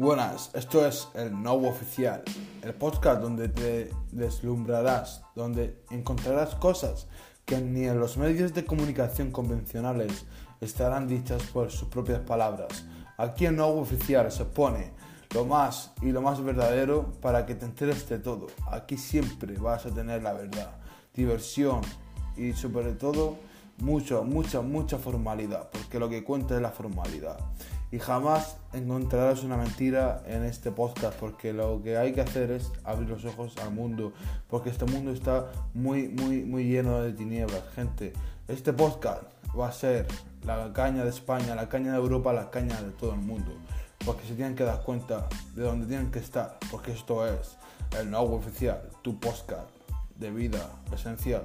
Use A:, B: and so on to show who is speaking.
A: Buenas, esto es el Nuevo Oficial, el podcast donde te deslumbrarás, donde encontrarás cosas que ni en los medios de comunicación convencionales estarán dichas por sus propias palabras. Aquí en Nuevo Oficial se pone lo más y lo más verdadero para que te enteres de todo. Aquí siempre vas a tener la verdad, diversión y sobre todo mucha, mucha, mucha formalidad, porque lo que cuenta es la formalidad. Y jamás encontrarás una mentira en este podcast, porque lo que hay que hacer es abrir los ojos al mundo, porque este mundo está muy, muy, muy lleno de tinieblas. Gente, este podcast va a ser la caña de España, la caña de Europa, la caña de todo el mundo, porque se tienen que dar cuenta de dónde tienen que estar, porque esto es el nuevo oficial, tu podcast de vida esencial.